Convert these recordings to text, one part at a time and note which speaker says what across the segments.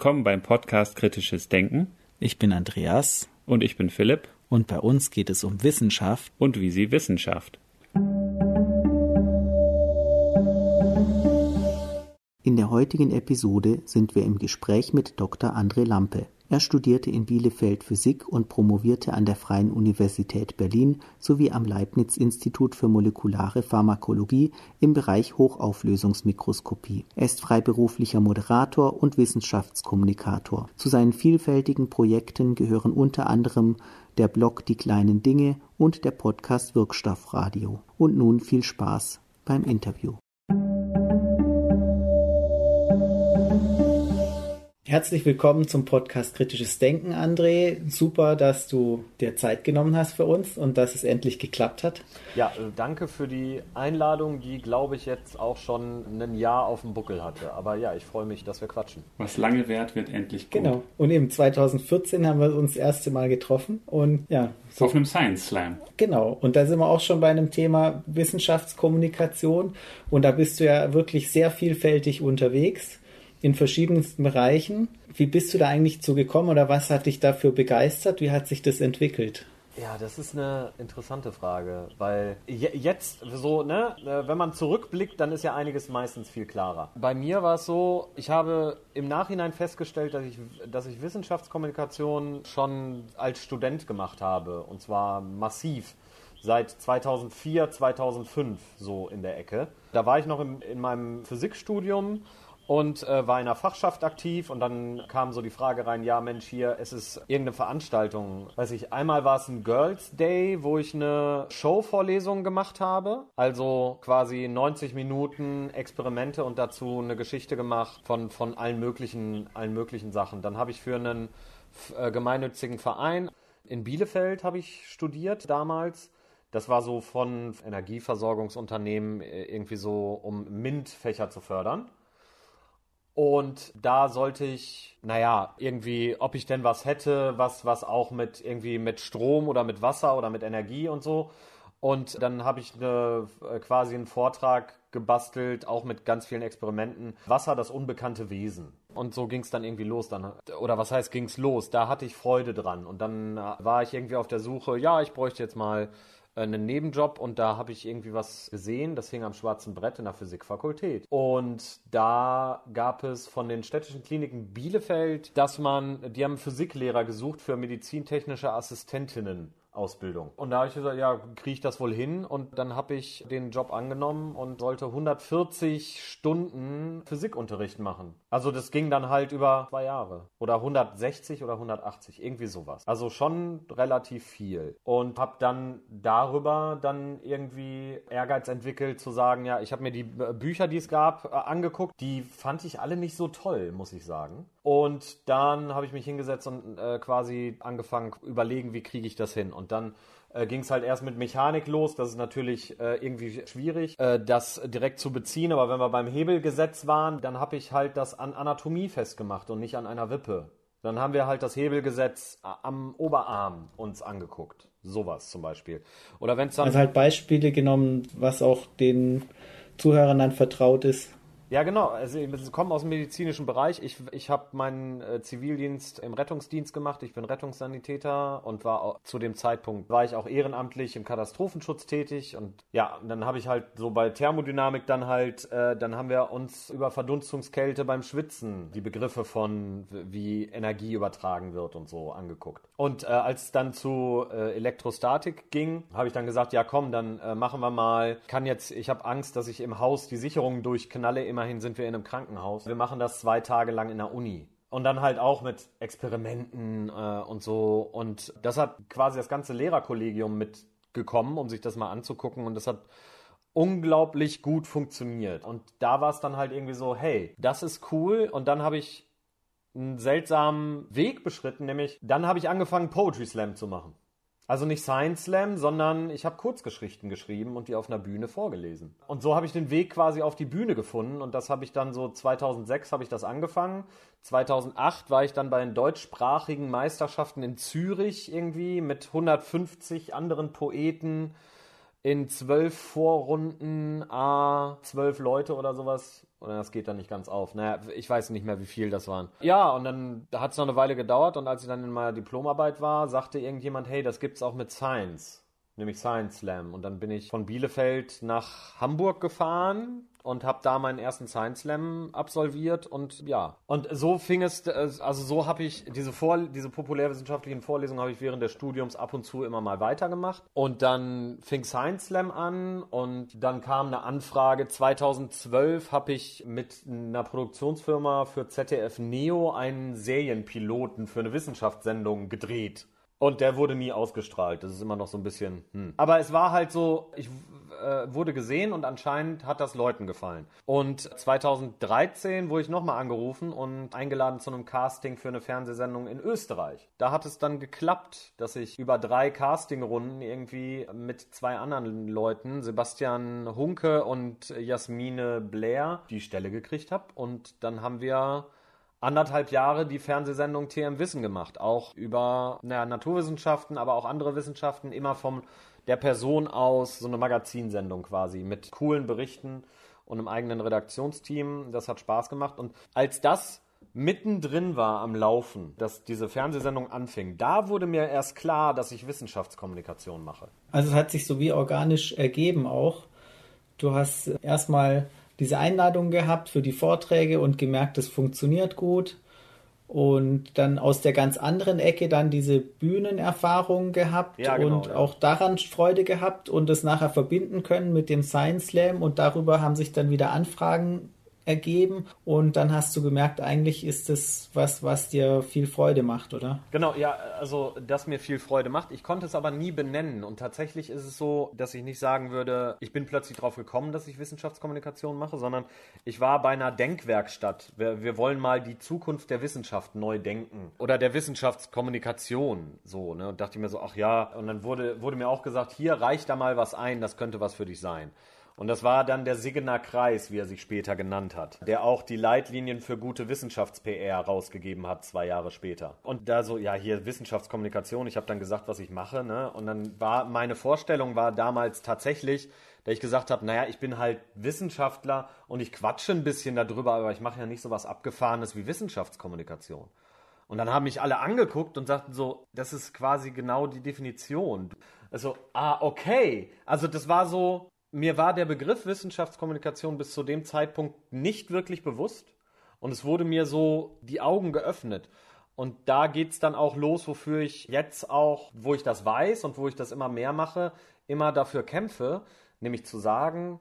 Speaker 1: Willkommen beim Podcast Kritisches Denken.
Speaker 2: Ich bin Andreas.
Speaker 1: Und ich bin Philipp.
Speaker 2: Und bei uns geht es um Wissenschaft.
Speaker 1: Und wie sie Wissenschaft.
Speaker 2: In der heutigen Episode sind wir im Gespräch mit Dr. André Lampe. Er studierte in Bielefeld Physik und promovierte an der Freien Universität Berlin sowie am Leibniz-Institut für molekulare Pharmakologie im Bereich Hochauflösungsmikroskopie. Er ist freiberuflicher Moderator und Wissenschaftskommunikator. Zu seinen vielfältigen Projekten gehören unter anderem der Blog Die kleinen Dinge und der Podcast Wirkstoffradio. Und nun viel Spaß beim Interview. Herzlich willkommen zum Podcast Kritisches Denken, André. Super, dass du dir Zeit genommen hast für uns und dass es endlich geklappt hat.
Speaker 3: Ja, äh, danke für die Einladung, die, glaube ich, jetzt auch schon ein Jahr auf dem Buckel hatte. Aber ja, ich freue mich, dass wir quatschen.
Speaker 1: Was lange währt, wird endlich
Speaker 2: gut. Genau. Und eben 2014 haben wir uns das erste Mal getroffen und ja.
Speaker 1: So. Auf einem Science Slam.
Speaker 2: Genau. Und da sind wir auch schon bei einem Thema Wissenschaftskommunikation. Und da bist du ja wirklich sehr vielfältig unterwegs in verschiedensten Bereichen. Wie bist du da eigentlich zu gekommen oder was hat dich dafür begeistert? Wie hat sich das entwickelt?
Speaker 3: Ja, das ist eine interessante Frage, weil jetzt so, ne, äh, wenn man zurückblickt, dann ist ja einiges meistens viel klarer. Bei mir war es so, ich habe im Nachhinein festgestellt, dass ich, dass ich Wissenschaftskommunikation schon als Student gemacht habe und zwar massiv seit 2004, 2005 so in der Ecke. Da war ich noch im, in meinem Physikstudium und äh, war in einer Fachschaft aktiv und dann kam so die Frage rein, ja Mensch, hier, es ist irgendeine Veranstaltung. Weiß ich, einmal war es ein Girls Day, wo ich eine Showvorlesung gemacht habe, also quasi 90 Minuten Experimente und dazu eine Geschichte gemacht von, von allen möglichen, allen möglichen Sachen. Dann habe ich für einen äh, gemeinnützigen Verein in Bielefeld habe ich studiert damals. Das war so von Energieversorgungsunternehmen äh, irgendwie so, um MINT-Fächer zu fördern. Und da sollte ich, naja, irgendwie, ob ich denn was hätte, was, was auch mit irgendwie mit Strom oder mit Wasser oder mit Energie und so. Und dann habe ich eine, äh, quasi einen Vortrag gebastelt, auch mit ganz vielen Experimenten. Wasser, das unbekannte Wesen. Und so ging es dann irgendwie los. Dann, oder was heißt, ging es los? Da hatte ich Freude dran. Und dann äh, war ich irgendwie auf der Suche, ja, ich bräuchte jetzt mal einen Nebenjob und da habe ich irgendwie was gesehen, das hing am schwarzen Brett in der Physikfakultät. Und da gab es von den städtischen Kliniken Bielefeld, dass man, die haben Physiklehrer gesucht für medizintechnische Assistentinnen. Ausbildung. Und da habe ich gesagt, ja, kriege ich das wohl hin? Und dann habe ich den Job angenommen und sollte 140 Stunden Physikunterricht machen. Also das ging dann halt über zwei Jahre. Oder 160 oder 180, irgendwie sowas. Also schon relativ viel. Und habe dann darüber dann irgendwie Ehrgeiz entwickelt zu sagen, ja, ich habe mir die Bücher, die es gab, äh, angeguckt. Die fand ich alle nicht so toll, muss ich sagen. Und dann habe ich mich hingesetzt und äh, quasi angefangen, überlegen, wie kriege ich das hin. Und dann äh, ging es halt erst mit Mechanik los. Das ist natürlich äh, irgendwie schwierig, äh, das direkt zu beziehen. Aber wenn wir beim Hebelgesetz waren, dann habe ich halt das an Anatomie festgemacht und nicht an einer Wippe. Dann haben wir halt das Hebelgesetz äh, am Oberarm uns angeguckt. Sowas zum Beispiel. Oder wenn es dann.
Speaker 2: Also halt Beispiele genommen, was auch den Zuhörern dann vertraut ist.
Speaker 3: Ja, genau. Also ich komme aus dem medizinischen Bereich. Ich, ich habe meinen äh, Zivildienst im Rettungsdienst gemacht. Ich bin Rettungssanitäter und war auch, zu dem Zeitpunkt war ich auch ehrenamtlich im Katastrophenschutz tätig. Und ja, dann habe ich halt so bei Thermodynamik dann halt, äh, dann haben wir uns über Verdunstungskälte beim Schwitzen die Begriffe von wie Energie übertragen wird und so angeguckt. Und äh, als es dann zu äh, Elektrostatik ging, habe ich dann gesagt, ja komm, dann äh, machen wir mal. Kann jetzt, ich habe Angst, dass ich im Haus die Sicherungen durchknalle immer immerhin sind wir in einem Krankenhaus. Wir machen das zwei Tage lang in der Uni. Und dann halt auch mit Experimenten äh, und so. Und das hat quasi das ganze Lehrerkollegium mitgekommen, um sich das mal anzugucken. Und das hat unglaublich gut funktioniert. Und da war es dann halt irgendwie so, hey, das ist cool. Und dann habe ich einen seltsamen Weg beschritten, nämlich dann habe ich angefangen, Poetry Slam zu machen. Also nicht Science Slam, sondern ich habe Kurzgeschichten geschrieben und die auf einer Bühne vorgelesen. Und so habe ich den Weg quasi auf die Bühne gefunden und das habe ich dann so 2006 habe ich das angefangen. 2008 war ich dann bei den deutschsprachigen Meisterschaften in Zürich irgendwie mit 150 anderen Poeten in zwölf Vorrunden, a zwölf Leute oder sowas Oder das geht dann nicht ganz auf. Naja, ich weiß nicht mehr, wie viel das waren. Ja, und dann hat es noch eine Weile gedauert und als ich dann in meiner Diplomarbeit war, sagte irgendjemand, hey, das gibt's auch mit Science. Nämlich Science Slam. Und dann bin ich von Bielefeld nach Hamburg gefahren und habe da meinen ersten Science Slam absolviert und ja. Und so fing es, also so habe ich diese, Vor diese populärwissenschaftlichen Vorlesungen habe ich während des Studiums ab und zu immer mal weitergemacht. Und dann fing Science Slam an und dann kam eine Anfrage. 2012 habe ich mit einer Produktionsfirma für ZDF Neo einen Serienpiloten für eine Wissenschaftssendung gedreht. Und der wurde nie ausgestrahlt. Das ist immer noch so ein bisschen. Hm. Aber es war halt so, ich äh, wurde gesehen und anscheinend hat das Leuten gefallen. Und 2013 wurde ich nochmal angerufen und eingeladen zu einem Casting für eine Fernsehsendung in Österreich. Da hat es dann geklappt, dass ich über drei Castingrunden irgendwie mit zwei anderen Leuten, Sebastian Hunke und Jasmine Blair, die Stelle gekriegt habe. Und dann haben wir anderthalb Jahre die Fernsehsendung TM Wissen gemacht, auch über naja, Naturwissenschaften, aber auch andere Wissenschaften, immer vom der Person aus, so eine Magazinsendung quasi mit coolen Berichten und einem eigenen Redaktionsteam. Das hat Spaß gemacht. Und als das mittendrin war am Laufen, dass diese Fernsehsendung anfing, da wurde mir erst klar, dass ich Wissenschaftskommunikation mache.
Speaker 2: Also es hat sich so wie organisch ergeben auch. Du hast erstmal diese Einladung gehabt für die Vorträge und gemerkt, es funktioniert gut. Und dann aus der ganz anderen Ecke dann diese Bühnenerfahrung gehabt
Speaker 3: Ja, genau,
Speaker 2: und
Speaker 3: ja.
Speaker 2: auch daran Freude gehabt und es nachher verbinden können mit dem Science Slam und darüber haben sich dann wieder Anfragen ergeben und dann hast du gemerkt, eigentlich ist das was, was dir viel Freude macht, oder?
Speaker 3: Genau, ja, also das mir viel Freude macht. Ich konnte es aber nie benennen und tatsächlich ist es so, dass ich nicht sagen würde, ich bin plötzlich drauf gekommen, dass ich Wissenschaftskommunikation mache, sondern ich war bei einer Denkwerkstatt. Wir, wir wollen mal die Zukunft der Wissenschaft neu denken oder der Wissenschaftskommunikation so, ne? Und dachte ich mir so, ach ja, und dann wurde wurde mir auch gesagt, hier reicht da mal was ein, das könnte was für dich sein. Und das war dann der Siggener Kreis, wie er sich später genannt hat, der auch die Leitlinien für gute Wissenschafts-PR rausgegeben hat, zwei Jahre später. Und da so, ja, hier Wissenschaftskommunikation, ich habe dann gesagt, was ich mache, ne? Und dann war meine Vorstellung war damals tatsächlich, da ich gesagt habe, naja, ich bin halt Wissenschaftler und ich quatsche ein bisschen darüber, aber ich mache ja nicht so was Abgefahrenes wie Wissenschaftskommunikation. Und dann haben mich alle angeguckt und sagten so, das ist quasi genau die Definition. Also, ah, okay. Also das war so, mir war der Begriff Wissenschaftskommunikation bis zu dem Zeitpunkt nicht wirklich bewusst. Und es wurde mir so die Augen geöffnet. Und da geht's dann auch los, wofür ich jetzt auch, wo ich das weiß und wo ich das immer mehr mache, immer dafür kämpfe, nämlich zu sagen,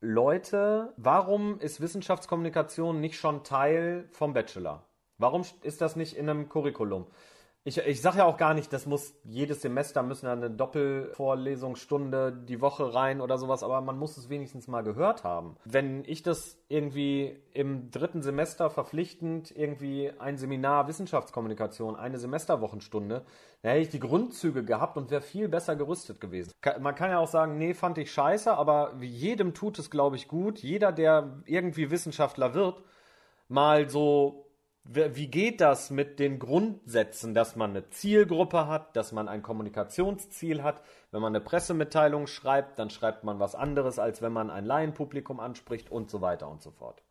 Speaker 3: Leute, warum ist Wissenschaftskommunikation nicht schon Teil vom Bachelor? Warum ist das nicht in einem Curriculum? Ich, ich sage ja auch gar nicht, das muss jedes Semester müssen eine Doppelvorlesungsstunde die Woche rein oder sowas, aber man muss es wenigstens mal gehört haben. Wenn ich das irgendwie im dritten Semester verpflichtend irgendwie ein Seminar Wissenschaftskommunikation, eine Semesterwochenstunde, dann hätte ich die Grundzüge gehabt und wäre viel besser gerüstet gewesen. Man kann ja auch sagen, nee, fand ich scheiße, aber jedem tut es, glaube ich, gut. Jeder, der irgendwie Wissenschaftler wird, mal so Wie geht das mit den Grundsätzen, dass man eine Zielgruppe hat, dass man ein Kommunikationsziel hat? Wenn man eine Pressemitteilung schreibt, dann schreibt man was anderes, als wenn man ein Laienpublikum anspricht und so weiter und so fort.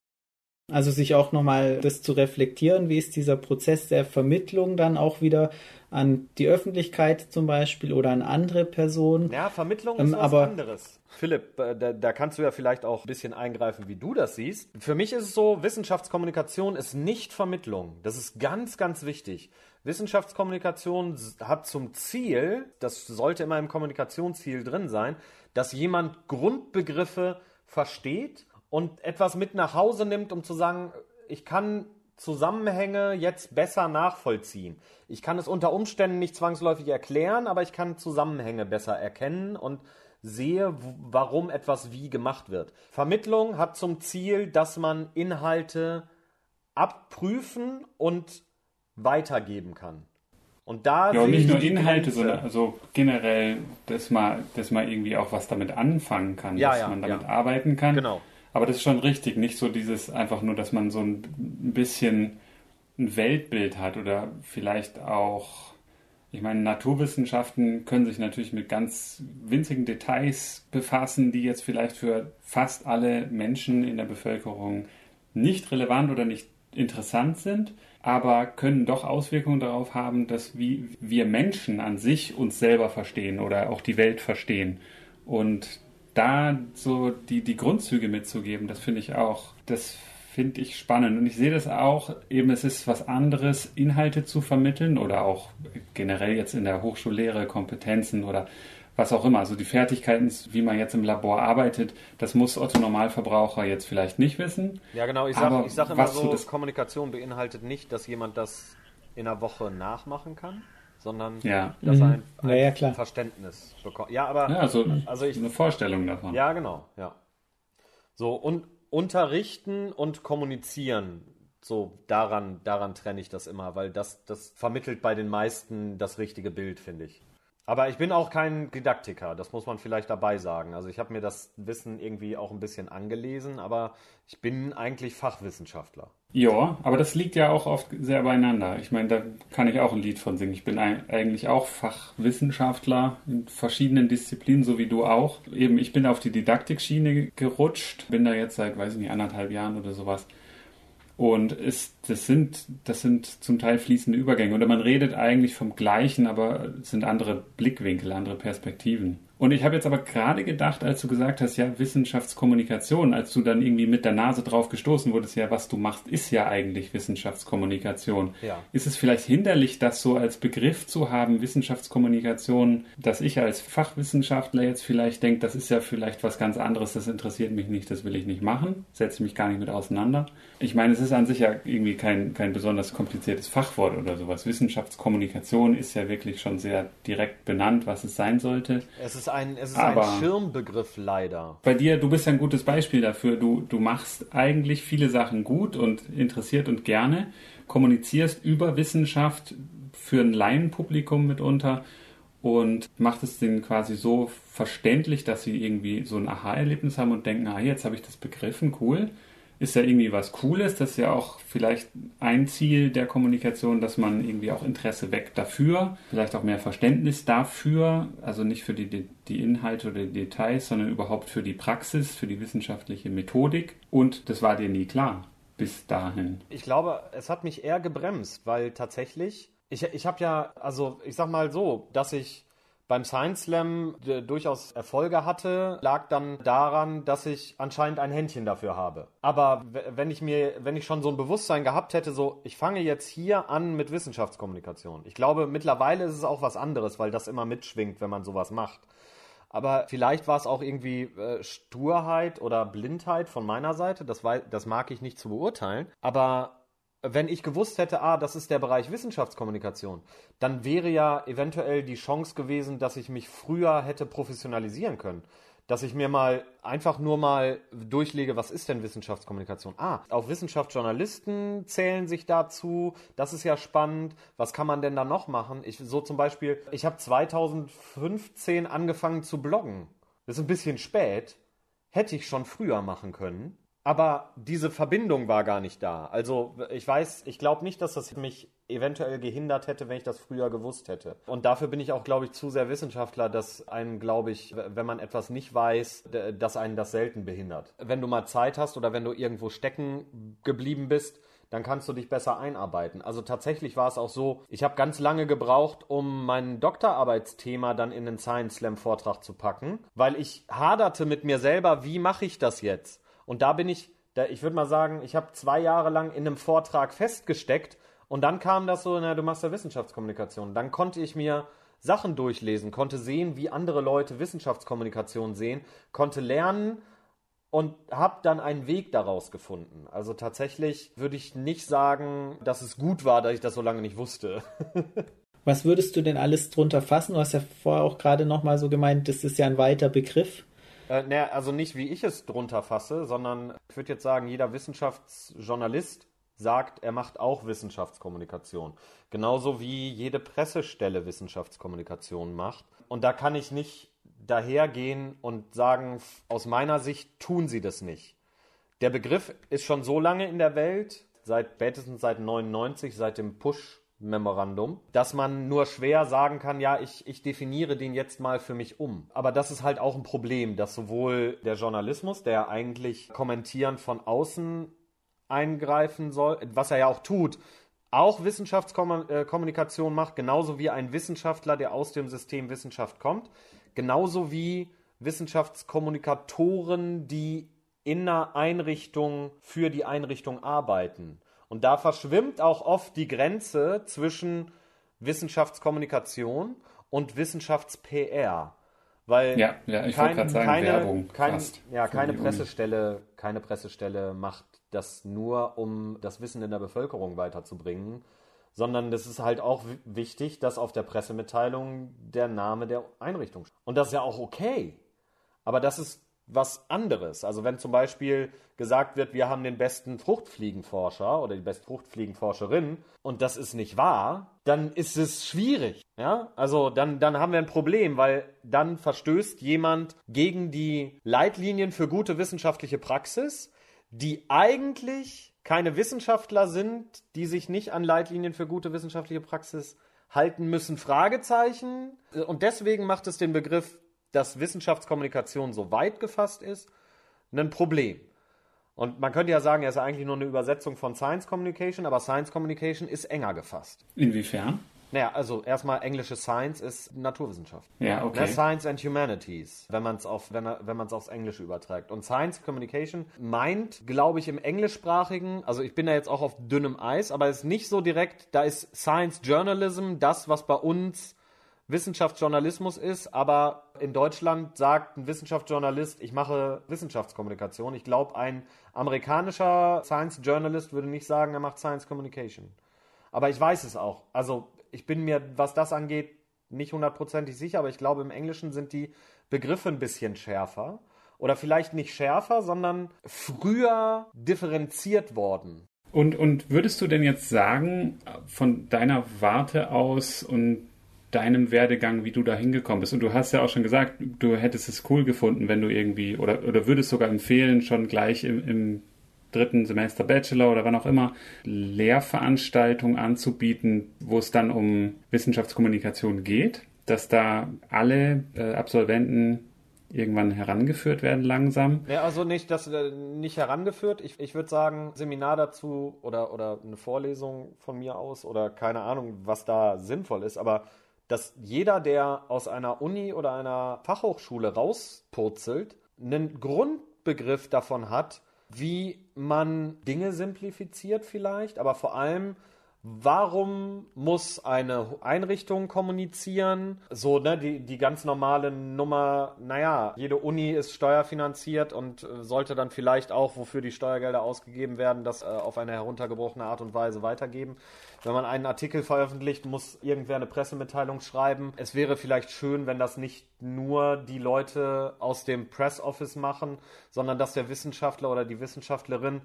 Speaker 2: Also sich auch nochmal das zu reflektieren, wie ist dieser Prozess der Vermittlung dann auch wieder an die Öffentlichkeit zum Beispiel oder an andere Personen.
Speaker 3: Ja, Vermittlung
Speaker 2: Ähm,
Speaker 3: ist was
Speaker 2: aber-
Speaker 3: anderes. Philipp, äh, da, da kannst du ja vielleicht auch ein bisschen eingreifen, wie du das siehst. Für mich ist es so, Wissenschaftskommunikation ist nicht Vermittlung. Das ist ganz, ganz wichtig. Wissenschaftskommunikation hat zum Ziel, das sollte immer im Kommunikationsziel drin sein, dass jemand Grundbegriffe versteht und etwas mit nach Hause nimmt, um zu sagen, ich kann Zusammenhänge jetzt besser nachvollziehen. Ich kann es unter Umständen nicht zwangsläufig erklären, aber ich kann Zusammenhänge besser erkennen und sehe, warum etwas wie gemacht wird. Vermittlung hat zum Ziel, dass man Inhalte abprüfen und weitergeben kann. Und da
Speaker 1: Ja, und nicht
Speaker 3: ich
Speaker 1: nur Inhalte, sondern also generell, dass man, dass man irgendwie auch was damit anfangen kann,
Speaker 3: Ja,
Speaker 1: dass
Speaker 3: ja,
Speaker 1: man damit
Speaker 3: ja.
Speaker 1: arbeiten kann.
Speaker 3: Genau.
Speaker 1: Aber das ist schon richtig, nicht so dieses einfach nur, dass man so ein bisschen ein Weltbild hat oder vielleicht auch Ich meine, Naturwissenschaften können sich natürlich mit ganz winzigen Details befassen, die jetzt vielleicht für fast alle Menschen in der Bevölkerung nicht relevant oder nicht interessant sind, aber können doch Auswirkungen darauf haben, dass wir Menschen an sich uns selber verstehen oder auch die Welt verstehen. Und da so die, die Grundzüge mitzugeben, das finde ich auch, das finde ich spannend. Und ich sehe das auch, eben es ist was anderes, Inhalte zu vermitteln oder auch generell jetzt in der Hochschullehre Kompetenzen oder was auch immer. Also die Fertigkeiten, wie man jetzt im Labor arbeitet, das muss Otto Normalverbraucher jetzt vielleicht nicht wissen.
Speaker 3: Ja, genau. Ich sage sag immer so, Kommunikation beinhaltet nicht, dass jemand das in einer Woche nachmachen kann, sondern
Speaker 1: ja.
Speaker 3: dass er ein, ein ja, ja, Verständnis bekommt. Ja, aber
Speaker 1: ja, also, also ich, eine Vorstellung davon.
Speaker 3: Ja, genau. Ja. So und unterrichten und kommunizieren. So, daran, daran trenne ich das immer, weil das, das vermittelt bei den meisten das richtige Bild, finde ich. Aber ich bin auch kein Didaktiker, das muss man vielleicht dabei sagen. Also ich habe mir das Wissen irgendwie auch ein bisschen angelesen, aber ich bin eigentlich Fachwissenschaftler.
Speaker 1: Ja, aber das liegt ja auch oft sehr beieinander. Ich meine, da kann ich auch ein Lied von singen. Ich bin eigentlich auch Fachwissenschaftler in verschiedenen Disziplinen, so wie du auch. Eben, ich bin auf die Didaktikschiene gerutscht, bin da jetzt seit, weiß ich nicht, anderthalb Jahren oder sowas. Und ist, das, sind, das sind zum Teil fließende Übergänge. Oder man redet eigentlich vom Gleichen, aber es sind andere Blickwinkel, andere Perspektiven. Und ich habe jetzt aber gerade gedacht, als du gesagt hast, ja, Wissenschaftskommunikation, als du dann irgendwie mit der Nase drauf gestoßen wurdest, ja, was du machst, ist ja eigentlich Wissenschaftskommunikation. Ja. Ist es vielleicht hinderlich, das so als Begriff zu haben, Wissenschaftskommunikation, dass ich als Fachwissenschaftler jetzt vielleicht denke, das ist ja vielleicht was ganz anderes, das interessiert mich nicht, das will ich nicht machen, setze mich gar nicht mit auseinander. Ich meine, es ist an sich ja irgendwie kein, kein besonders kompliziertes Fachwort oder sowas. Wissenschaftskommunikation ist ja wirklich schon sehr direkt benannt, was es sein sollte.
Speaker 3: Es ist ein, es ist Aber ein Schirmbegriff leider.
Speaker 1: Bei dir, du bist ja ein gutes Beispiel dafür. Du, du machst eigentlich viele Sachen gut und interessiert und gerne, kommunizierst über Wissenschaft für ein Laienpublikum mitunter und macht es denen quasi so verständlich, dass sie irgendwie so ein Aha-Erlebnis haben und denken, ah, jetzt habe ich das begriffen, cool ist ja irgendwie was Cooles. Das ist ja auch vielleicht ein Ziel der Kommunikation, dass man irgendwie auch Interesse weckt dafür, vielleicht auch mehr Verständnis dafür, also nicht für die, die Inhalte oder die Details, sondern überhaupt für die Praxis, für die wissenschaftliche Methodik. Und das war dir nie klar bis dahin.
Speaker 3: Ich glaube, es hat mich eher gebremst, weil tatsächlich, ich, ich habe ja, also ich sag mal so, dass ich beim Science Slam durchaus Erfolge hatte, lag dann daran, dass ich anscheinend ein Händchen dafür habe. Aber wenn ich mir, wenn ich schon so ein Bewusstsein gehabt hätte, so, ich fange jetzt hier an mit Wissenschaftskommunikation. Ich glaube, mittlerweile ist es auch was anderes, weil das immer mitschwingt, wenn man sowas macht. Aber vielleicht war es auch irgendwie äh, Sturheit oder Blindheit von meiner Seite. Das, war, das mag ich nicht zu beurteilen. Aber wenn ich gewusst hätte, ah, das ist der Bereich Wissenschaftskommunikation, dann wäre ja eventuell die Chance gewesen, dass ich mich früher hätte professionalisieren können. Dass ich mir mal einfach nur mal durchlege, was ist denn Wissenschaftskommunikation? Ah, auch Wissenschaftsjournalisten zählen sich dazu. Das ist ja spannend. Was kann man denn da noch machen? Ich, so zum Beispiel, ich habe 2015 angefangen zu bloggen. Das ist ein bisschen spät. Hätte ich schon früher machen können. Aber diese Verbindung war gar nicht da. Also ich weiß, ich glaube nicht, dass das mich eventuell gehindert hätte, wenn ich das früher gewusst hätte. Und dafür bin ich auch, glaube ich, zu sehr Wissenschaftler, dass einen, glaube ich, wenn man etwas nicht weiß, dass einen das selten behindert. Wenn du mal Zeit hast oder wenn du irgendwo stecken geblieben bist, dann kannst du dich besser einarbeiten. Also tatsächlich war es auch so, ich habe ganz lange gebraucht, um mein Doktorarbeitsthema dann in den Science Slam Vortrag zu packen, weil ich haderte mit mir selber, wie mache ich das jetzt? Und da bin ich, da, ich würde mal sagen, ich habe zwei Jahre lang in einem Vortrag festgesteckt und dann kam das so, na, du machst ja Wissenschaftskommunikation. Dann konnte ich mir Sachen durchlesen, konnte sehen, wie andere Leute Wissenschaftskommunikation sehen, konnte lernen und habe dann einen Weg daraus gefunden. Also tatsächlich würde ich nicht sagen, dass es gut war, dass ich das so lange nicht wusste.
Speaker 2: Was würdest du denn alles drunter fassen? Du hast ja vorher auch gerade nochmal so gemeint, das ist ja ein weiter Begriff.
Speaker 3: Äh, ne, also nicht wie ich es drunter fasse, sondern ich würde jetzt sagen, jeder Wissenschaftsjournalist sagt, er macht auch Wissenschaftskommunikation. Genauso wie jede Pressestelle Wissenschaftskommunikation macht. Und da kann ich nicht dahergehen und sagen, aus meiner Sicht tun sie das nicht. Der Begriff ist schon so lange in der Welt, seit spätestens seit 99, seit dem Push Memorandum, dass man nur schwer sagen kann, ja, ich, ich definiere den jetzt mal für mich um. Aber das ist halt auch ein Problem, dass sowohl der Journalismus, der eigentlich kommentieren von außen eingreifen soll, was er ja auch tut, auch Wissenschaftskommunikation macht, genauso wie ein Wissenschaftler, der aus dem System Wissenschaft kommt, genauso wie Wissenschaftskommunikatoren, die in einer Einrichtung für die Einrichtung arbeiten. Und da verschwimmt auch oft die Grenze zwischen Wissenschaftskommunikation und Wissenschafts-PR. Weil
Speaker 1: ja, ja, ich kein, sagen,
Speaker 3: keine,
Speaker 1: Werbung
Speaker 3: kein, ja, keine Pressestelle, keine Pressestelle macht das nur, um das Wissen in der Bevölkerung weiterzubringen, sondern es ist halt auch wichtig, dass auf der Pressemitteilung der Name der Einrichtung steht. Und das ist ja auch okay. Aber das ist was anderes. Also wenn zum Beispiel gesagt wird, wir haben den besten Fruchtfliegenforscher oder die beste Fruchtfliegenforscherin und das ist nicht wahr, dann ist es schwierig. Ja, also dann, dann haben wir ein Problem, weil dann verstößt jemand gegen die Leitlinien für gute wissenschaftliche Praxis, die eigentlich keine Wissenschaftler sind, die sich nicht an Leitlinien für gute wissenschaftliche Praxis halten müssen, Fragezeichen. Und deswegen macht es den Begriff dass Wissenschaftskommunikation so weit gefasst ist, ein Problem. Und man könnte ja sagen, er ist eigentlich nur eine Übersetzung von Science Communication, aber Science Communication ist enger gefasst.
Speaker 1: Inwiefern?
Speaker 3: Naja, also erstmal englische Science ist Naturwissenschaft.
Speaker 1: Ja, okay.
Speaker 3: Science and Humanities, wenn man es auf, wenn, wenn man es aufs Englische überträgt. Und Science Communication meint, glaube ich, im englischsprachigen, also ich bin da jetzt auch auf dünnem Eis, aber es ist nicht so direkt, da ist Science Journalism das, was bei uns Wissenschaftsjournalismus ist, aber in Deutschland sagt ein Wissenschaftsjournalist, ich mache Wissenschaftskommunikation. Ich glaube, ein amerikanischer Science Journalist würde nicht sagen, er macht Science Communication. Aber ich weiß es auch. Also ich bin mir, was das angeht, nicht hundertprozentig sicher, aber ich glaube, im Englischen sind die Begriffe ein bisschen schärfer. Oder vielleicht nicht schärfer, sondern früher differenziert worden.
Speaker 1: Und, und würdest du denn jetzt sagen, von deiner Warte aus und deinem Werdegang, wie du da hingekommen bist. Und du hast ja auch schon gesagt, du hättest es cool gefunden, wenn du irgendwie, oder, oder würdest sogar empfehlen, schon gleich im, im dritten Semester Bachelor oder wann auch immer, Lehrveranstaltungen anzubieten, wo es dann um Wissenschaftskommunikation geht, dass da alle äh, Absolventen irgendwann herangeführt werden langsam.
Speaker 3: Ja, also nicht, das äh, nicht herangeführt. Ich, ich würde sagen, Seminar dazu oder, oder eine Vorlesung von mir aus oder keine Ahnung, was da sinnvoll ist, aber dass jeder, der aus einer Uni oder einer Fachhochschule rauspurzelt, einen Grundbegriff davon hat, wie man Dinge simplifiziert vielleicht, aber vor allem, Warum muss eine Einrichtung kommunizieren? So, ne, die, die ganz normale Nummer, naja, jede Uni ist steuerfinanziert und äh, sollte dann vielleicht auch, wofür die Steuergelder ausgegeben werden, das äh, auf eine heruntergebrochene Art und Weise weitergeben. Wenn man einen Artikel veröffentlicht, muss irgendwer eine Pressemitteilung schreiben. Es wäre vielleicht schön, wenn das nicht nur die Leute aus dem Press Office machen, sondern dass der Wissenschaftler oder die Wissenschaftlerin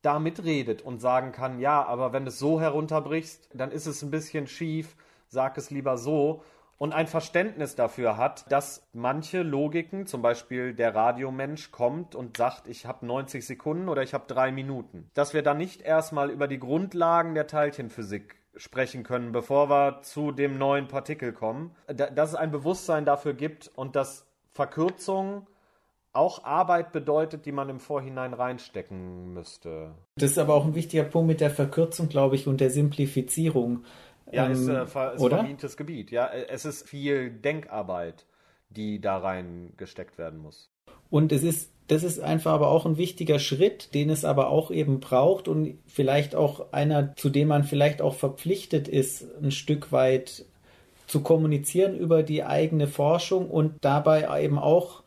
Speaker 3: da mitredet und sagen kann, ja, aber wenn du es so herunterbrichst, dann ist es ein bisschen schief, sag es lieber so und ein Verständnis dafür hat, dass manche Logiken, zum Beispiel der Radiomensch kommt und sagt, ich habe 90 Sekunden oder ich habe drei Minuten, dass wir dann nicht erstmal über die Grundlagen der Teilchenphysik sprechen können, bevor wir zu dem neuen Partikel kommen, dass es ein Bewusstsein dafür gibt und dass Verkürzung auch Arbeit bedeutet, die man im Vorhinein reinstecken müsste.
Speaker 2: Das ist aber auch ein wichtiger Punkt mit der Verkürzung, glaube ich, und der Simplifizierung.
Speaker 3: Ja, ähm, ist, äh, ist oder? vermintes Gebiet. Ja, es ist viel Denkarbeit, die da reingesteckt werden muss.
Speaker 2: Und es ist, das ist einfach aber auch ein wichtiger Schritt, den es aber auch eben braucht und vielleicht auch einer, zu dem man vielleicht auch verpflichtet ist, ein Stück weit zu kommunizieren über die eigene Forschung und dabei eben auch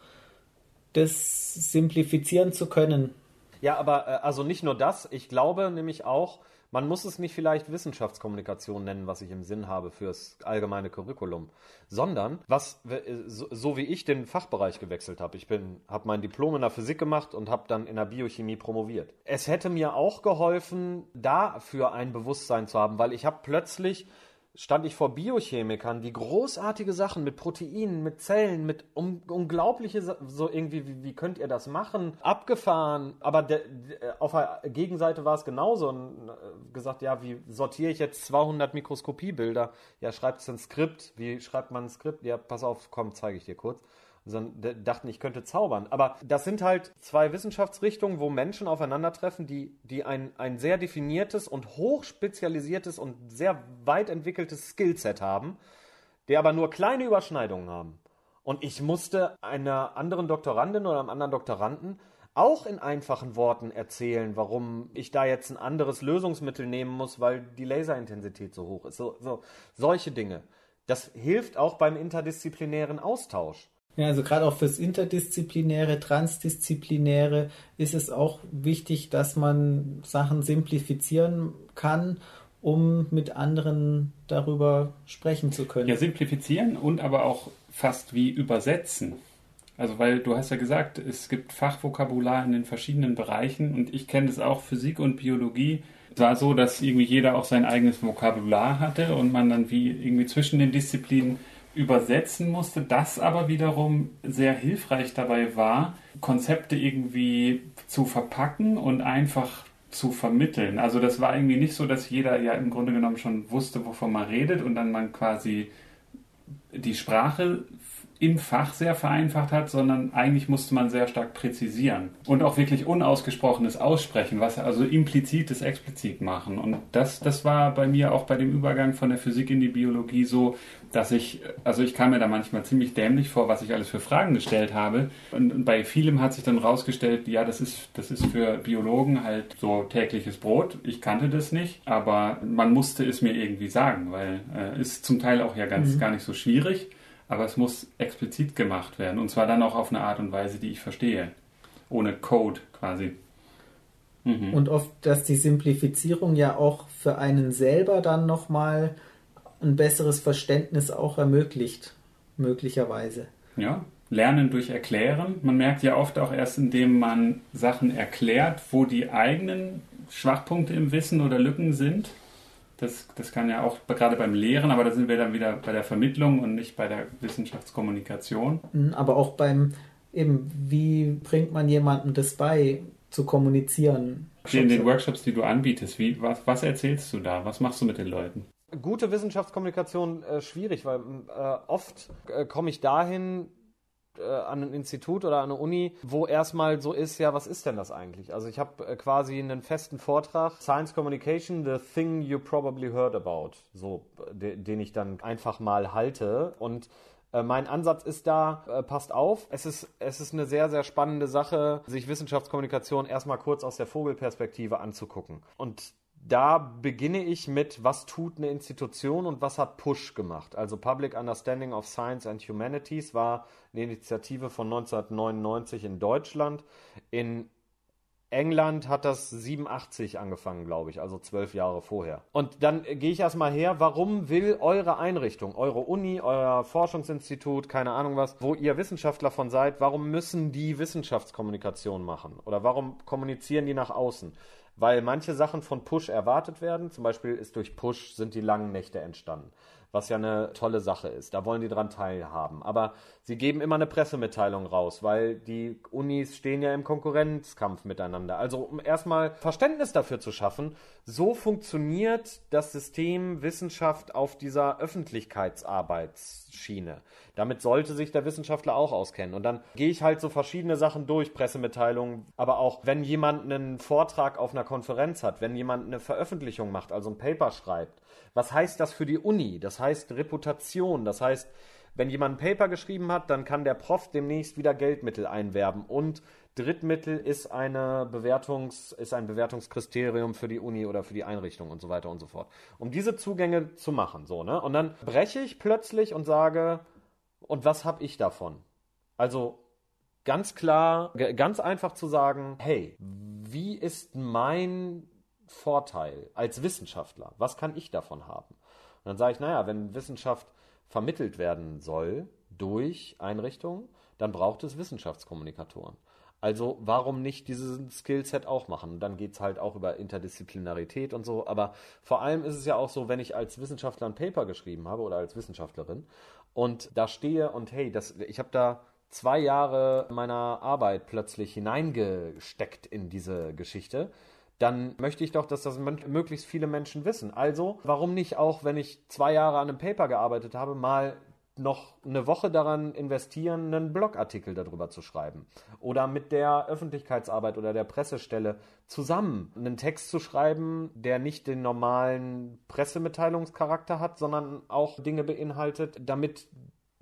Speaker 2: das simplifizieren zu können.
Speaker 3: Ja, aber äh, also nicht nur das, ich glaube nämlich auch, man muss es nicht vielleicht Wissenschaftskommunikation nennen, was ich im Sinn habe fürs allgemeine Curriculum, sondern was so, so wie ich den Fachbereich gewechselt habe. Ich bin habe mein Diplom in der Physik gemacht und habe dann in der Biochemie promoviert. Es hätte mir auch geholfen, dafür ein Bewusstsein zu haben, weil ich habe plötzlich stand ich vor Biochemikern, die großartige Sachen mit Proteinen, mit Zellen, mit um, unglaubliche, so irgendwie, wie, wie, könnt ihr das machen? Abgefahren. Aber der, der, auf der Gegenseite war es genauso und äh, gesagt, ja, wie sortiere ich jetzt 200 Mikroskopiebilder? Ja, schreibt es ein Skript. Wie schreibt man ein Skript? Ja, pass auf, komm, zeige ich dir kurz sondern dachten, ich könnte zaubern. Aber das sind halt zwei Wissenschaftsrichtungen, wo Menschen aufeinandertreffen, die, die ein, ein sehr definiertes und hochspezialisiertes und sehr weit entwickeltes Skillset haben, die aber nur kleine Überschneidungen haben. Und ich musste einer anderen Doktorandin oder einem anderen Doktoranden auch in einfachen Worten erzählen, warum ich da jetzt ein anderes Lösungsmittel nehmen muss, weil die Laserintensität so hoch ist. So, so, solche Dinge. Das hilft auch beim interdisziplinären Austausch.
Speaker 2: Ja, also gerade auch fürs Interdisziplinäre, Transdisziplinäre ist es auch wichtig, dass man Sachen simplifizieren kann, um mit anderen darüber sprechen zu können.
Speaker 1: Ja, simplifizieren und aber auch fast wie übersetzen. Also weil du hast ja gesagt, es gibt Fachvokabular in den verschiedenen Bereichen und ich kenne das auch Physik und Biologie. Es war so, dass irgendwie jeder auch sein eigenes Vokabular hatte und man dann wie irgendwie zwischen den Disziplinen übersetzen musste, das aber wiederum sehr hilfreich dabei war, Konzepte irgendwie zu verpacken und einfach zu vermitteln. Also das war irgendwie nicht so, dass jeder ja im Grunde genommen schon wusste, wovon man redet und dann man quasi die Sprache im Fach sehr vereinfacht hat, sondern eigentlich musste man sehr stark präzisieren und auch wirklich unausgesprochenes aussprechen, was also implizites explizit machen. Und das, das war bei mir auch bei dem Übergang von der Physik in die Biologie so, dass ich, also ich kam mir da manchmal ziemlich dämlich vor, was ich alles für Fragen gestellt habe. Und bei vielem hat sich dann rausgestellt, ja, das ist, das ist für Biologen halt so tägliches Brot. Ich kannte das nicht, aber man musste es mir irgendwie sagen, weil äh, ist zum Teil auch ja ganz mhm. gar nicht so schwierig aber es muss explizit gemacht werden. Und zwar dann auch auf eine Art und Weise, die ich verstehe. Ohne Code quasi.
Speaker 2: Mhm. Und oft, dass die Simplifizierung ja auch für einen selber dann nochmal ein besseres Verständnis auch ermöglicht, möglicherweise.
Speaker 1: Ja, Lernen durch Erklären. Man merkt ja oft auch erst, indem man Sachen erklärt, wo die eigenen Schwachpunkte im Wissen oder Lücken sind. Das, das kann ja auch gerade beim Lehren, aber da sind wir dann wieder bei der Vermittlung und nicht bei der Wissenschaftskommunikation.
Speaker 2: Mhm, aber auch beim, eben, wie bringt man jemandem das bei, zu kommunizieren?
Speaker 1: In den Workshops, die du anbietest, wie, was, was erzählst du da? Was machst du mit den Leuten?
Speaker 3: Gute Wissenschaftskommunikation äh, schwierig, weil äh, oft äh, komme ich dahin, äh, an ein Institut oder an eine Uni, wo erstmal so ist, ja, was ist denn das eigentlich? Also ich habe äh, quasi einen festen Vortrag, Science Communication, the thing you probably heard about, so, de, den ich dann einfach mal halte und äh, mein Ansatz ist da, äh, passt auf, es ist, es ist eine sehr, sehr spannende Sache, sich Wissenschaftskommunikation erstmal kurz aus der Vogelperspektive anzugucken. Und da beginne ich mit, was tut eine Institution und was hat Push gemacht. Also Public Understanding of Science and Humanities war eine Initiative von 1999 in Deutschland. In England hat das 87 angefangen, glaube ich, also zwölf Jahre vorher. Und dann gehe ich erstmal her, warum will eure Einrichtung, eure Uni, euer Forschungsinstitut, keine Ahnung was, wo ihr Wissenschaftler von seid, warum müssen die Wissenschaftskommunikation machen? Oder warum kommunizieren die nach außen? Weil manche Sachen von Push erwartet werden. Zum Beispiel ist durch Push sind die langen Nächte entstanden was ja eine tolle Sache ist. Da wollen die dran teilhaben. Aber sie geben immer eine Pressemitteilung raus, weil die Unis stehen ja im Konkurrenzkampf miteinander. Also um erstmal Verständnis dafür zu schaffen, so funktioniert das System Wissenschaft auf dieser Öffentlichkeitsarbeitsschiene. Damit sollte sich der Wissenschaftler auch auskennen. Und dann gehe ich halt so verschiedene Sachen durch, Pressemitteilungen, aber auch wenn jemand einen Vortrag auf einer Konferenz hat, wenn jemand eine Veröffentlichung macht, also ein Paper schreibt, was heißt das für die Uni? Das heißt Reputation. Das heißt, wenn jemand ein Paper geschrieben hat, dann kann der Prof demnächst wieder Geldmittel einwerben. Und Drittmittel ist eine Bewertungs, ist ein Bewertungskriterium für die Uni oder für die Einrichtung und so weiter und so fort. Um diese Zugänge zu machen, so, ne? Und dann breche ich plötzlich und sage, und was habe ich davon? Also ganz klar, ganz einfach zu sagen, hey, wie ist mein Vorteil als Wissenschaftler? Was kann ich davon haben? Und dann sage ich, naja, wenn Wissenschaft vermittelt werden soll durch Einrichtungen, dann braucht es Wissenschaftskommunikatoren. Also warum nicht dieses Skillset auch machen? dann geht es halt auch über Interdisziplinarität und so. Aber vor allem ist es ja auch so, wenn ich als Wissenschaftler ein Paper geschrieben habe oder als Wissenschaftlerin und da stehe und hey, das, ich habe da zwei Jahre meiner Arbeit plötzlich hineingesteckt in diese Geschichte, dann möchte ich doch, dass das möglichst viele Menschen wissen. Also, warum nicht auch, wenn ich zwei Jahre an einem Paper gearbeitet habe, mal noch eine Woche daran investieren, einen Blogartikel darüber zu schreiben. Oder mit der Öffentlichkeitsarbeit oder der Pressestelle zusammen einen Text zu schreiben, der nicht den normalen Pressemitteilungscharakter hat, sondern auch Dinge beinhaltet, damit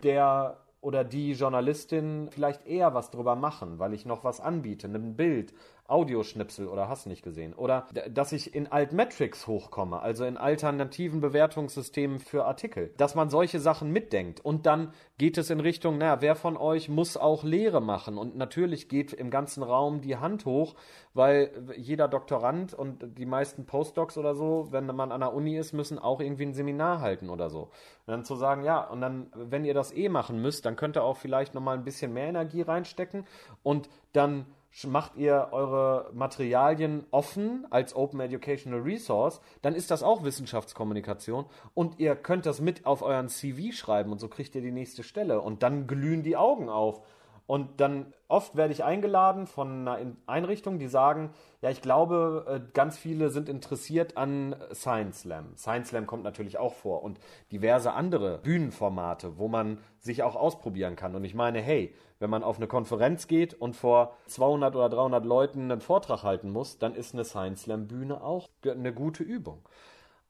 Speaker 3: der oder die Journalistin vielleicht eher was drüber machen, weil ich noch was anbiete, ein Bild, Audioschnipsel oder hast nicht gesehen. Oder dass ich in Altmetrics hochkomme, also in alternativen Bewertungssystemen für Artikel. Dass man solche Sachen mitdenkt. Und dann geht es in Richtung, naja, wer von euch muss auch Lehre machen? Und natürlich geht im ganzen Raum die Hand hoch, weil jeder Doktorand und die meisten Postdocs oder so, wenn man an der Uni ist, müssen auch irgendwie ein Seminar halten oder so. Und dann zu sagen, ja, und dann, wenn ihr das eh machen müsst, dann könnt ihr auch vielleicht nochmal ein bisschen mehr Energie reinstecken und dann macht ihr eure Materialien offen als Open Educational Resource, dann ist das auch Wissenschaftskommunikation und ihr könnt das mit auf euren CV schreiben und so kriegt ihr die nächste Stelle und dann glühen die Augen auf. Und dann oft werde ich eingeladen von einer Einrichtung, die sagen, ja, ich glaube, äh, ganz viele sind interessiert an Science Slam. Science Slam kommt natürlich auch vor und diverse andere Bühnenformate, wo man sich auch ausprobieren kann. Und ich meine, hey, wenn man auf eine Konferenz geht und vor 200 oder 300 Leuten einen Vortrag halten muss, dann ist eine Science Slam Bühne auch eine gute Übung.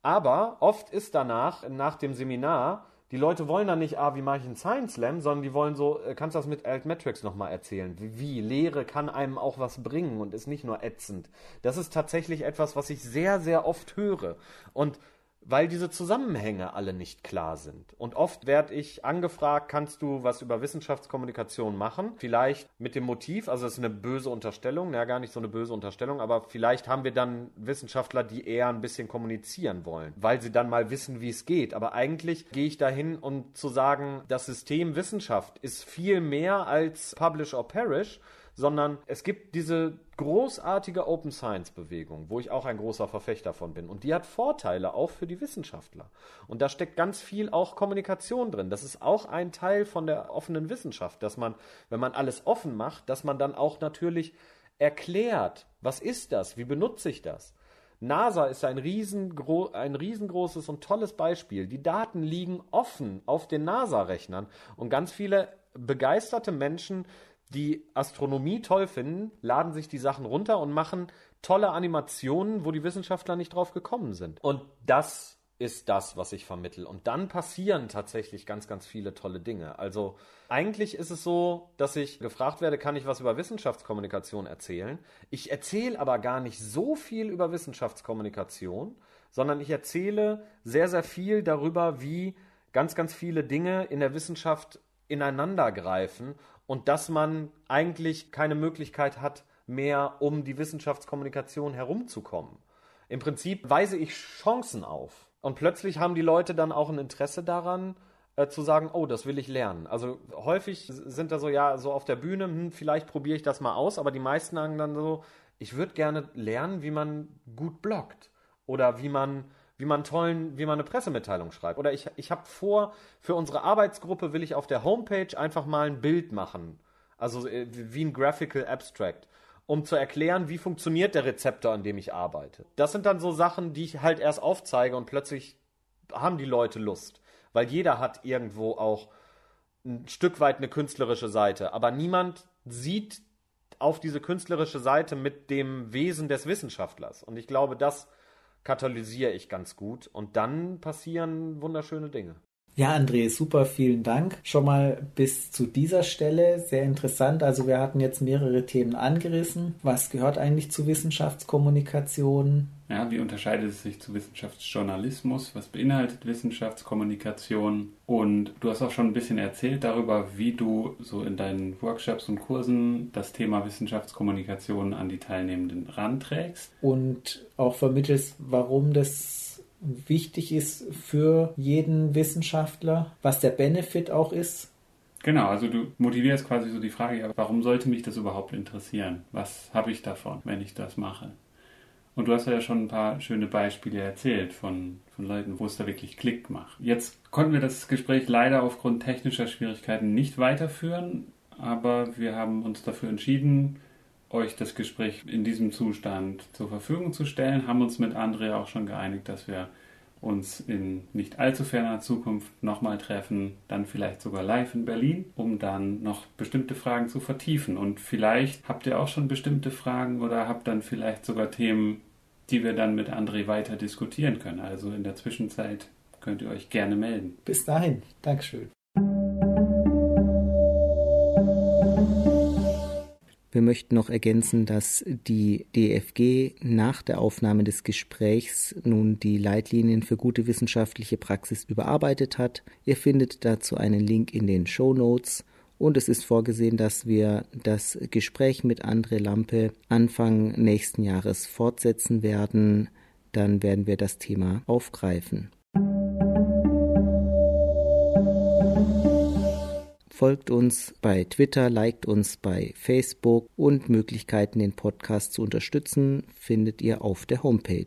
Speaker 3: Aber oft ist danach, nach dem Seminar, die Leute wollen dann nicht, ah, wie mache ich einen Science Slam, sondern die wollen so, äh, kannst du das mit Altmetrics nochmal erzählen? Wie, wie? Lehre kann einem auch was bringen und ist nicht nur ätzend. Das ist tatsächlich etwas, was ich sehr, sehr oft höre. Und weil diese Zusammenhänge alle nicht klar sind. Und oft werde ich angefragt, kannst du was über Wissenschaftskommunikation machen? Vielleicht mit dem Motiv, also das ist eine böse Unterstellung, ja gar nicht so eine böse Unterstellung, aber vielleicht haben wir dann Wissenschaftler, die eher ein bisschen kommunizieren wollen, weil sie dann mal wissen, wie es geht. Aber eigentlich gehe ich dahin, um zu sagen, das System Wissenschaft ist viel mehr als Publish or Perish, sondern es gibt diese großartige Open Science Bewegung, wo ich auch ein großer Verfechter von bin. Und die hat Vorteile auch für die Wissenschaftler. Und da steckt ganz viel auch Kommunikation drin. Das ist auch ein Teil von der offenen Wissenschaft, dass man, wenn man alles offen macht, dass man dann auch natürlich erklärt, was ist das? Wie benutze ich das? NASA ist ein, riesengro ein riesengroßes und tolles Beispiel. Die Daten liegen offen auf den NASA-Rechnern und ganz viele begeisterte Menschen die Astronomie toll finden, laden sich die Sachen runter und machen tolle Animationen, wo die Wissenschaftler nicht drauf gekommen sind. Und das ist das, was ich vermittel. Und dann passieren tatsächlich ganz, ganz viele tolle Dinge. Also eigentlich ist es so, dass ich gefragt werde, kann ich was über Wissenschaftskommunikation erzählen? Ich erzähle aber gar nicht so viel über Wissenschaftskommunikation, sondern ich erzähle sehr, sehr viel darüber, wie ganz, ganz viele Dinge in der Wissenschaft ineinander greifen und dass man eigentlich keine Möglichkeit hat, mehr um die Wissenschaftskommunikation herumzukommen. Im Prinzip weise ich Chancen auf. Und plötzlich haben die Leute dann auch ein Interesse daran, äh, zu sagen, oh, das will ich lernen. Also häufig sind da so, ja, so auf der Bühne, hm, vielleicht probiere ich das mal aus, aber die meisten sagen dann so, ich würde gerne lernen, wie man gut bloggt oder wie man wie man tollen, wie man eine Pressemitteilung schreibt. Oder ich, ich habe vor, für unsere Arbeitsgruppe will ich auf der Homepage einfach mal ein Bild machen. Also äh, wie ein Graphical Abstract um zu erklären, wie funktioniert der Rezeptor, an dem ich arbeite. Das sind dann so Sachen, die ich halt erst aufzeige und plötzlich haben die Leute Lust. Weil jeder hat irgendwo auch ein Stück weit eine künstlerische Seite. Aber niemand sieht auf diese künstlerische Seite mit dem Wesen des Wissenschaftlers. Und ich glaube, das katalysiere ich ganz gut und dann passieren wunderschöne Dinge.
Speaker 2: Ja, André, super, vielen Dank. Schon mal bis zu dieser Stelle sehr interessant. Also wir hatten jetzt mehrere Themen angerissen. Was gehört eigentlich zu Wissenschaftskommunikation?
Speaker 1: Ja, wie unterscheidet es sich zu Wissenschaftsjournalismus? Was beinhaltet Wissenschaftskommunikation? Und du hast auch schon ein bisschen erzählt darüber, wie du so in deinen Workshops und Kursen das Thema Wissenschaftskommunikation an die Teilnehmenden ranträgst.
Speaker 2: Und auch vermittelst, warum das wichtig ist für jeden Wissenschaftler, was der Benefit auch ist
Speaker 1: Genau, also du motivierst quasi so die Frage, warum sollte mich das überhaupt interessieren? Was habe ich davon, wenn ich das mache? Und du hast ja schon ein paar schöne Beispiele erzählt von, von Leuten, wo es da wirklich Klick macht. Jetzt konnten wir das Gespräch leider aufgrund technischer Schwierigkeiten nicht weiterführen, aber wir haben uns dafür entschieden, euch das Gespräch in diesem Zustand zur Verfügung zu stellen, haben uns mit André auch schon geeinigt, dass wir uns in nicht allzu ferner Zukunft nochmal treffen, dann vielleicht sogar live in Berlin, um dann noch bestimmte Fragen zu vertiefen. Und vielleicht habt ihr auch schon bestimmte Fragen oder habt dann vielleicht sogar Themen, die wir dann mit André weiter diskutieren können. Also in der Zwischenzeit könnt ihr euch gerne melden.
Speaker 4: Bis dahin. Dankeschön. Wir möchten noch ergänzen, dass die DFG nach der Aufnahme des Gesprächs nun die Leitlinien für gute wissenschaftliche Praxis überarbeitet hat. Ihr findet dazu einen Link in den Show Notes. Und es ist vorgesehen, dass wir das Gespräch mit André Lampe Anfang nächsten Jahres fortsetzen werden. Dann werden wir das Thema aufgreifen. Folgt uns bei Twitter, liked uns bei Facebook und Möglichkeiten, den Podcast zu unterstützen, findet ihr auf der Homepage.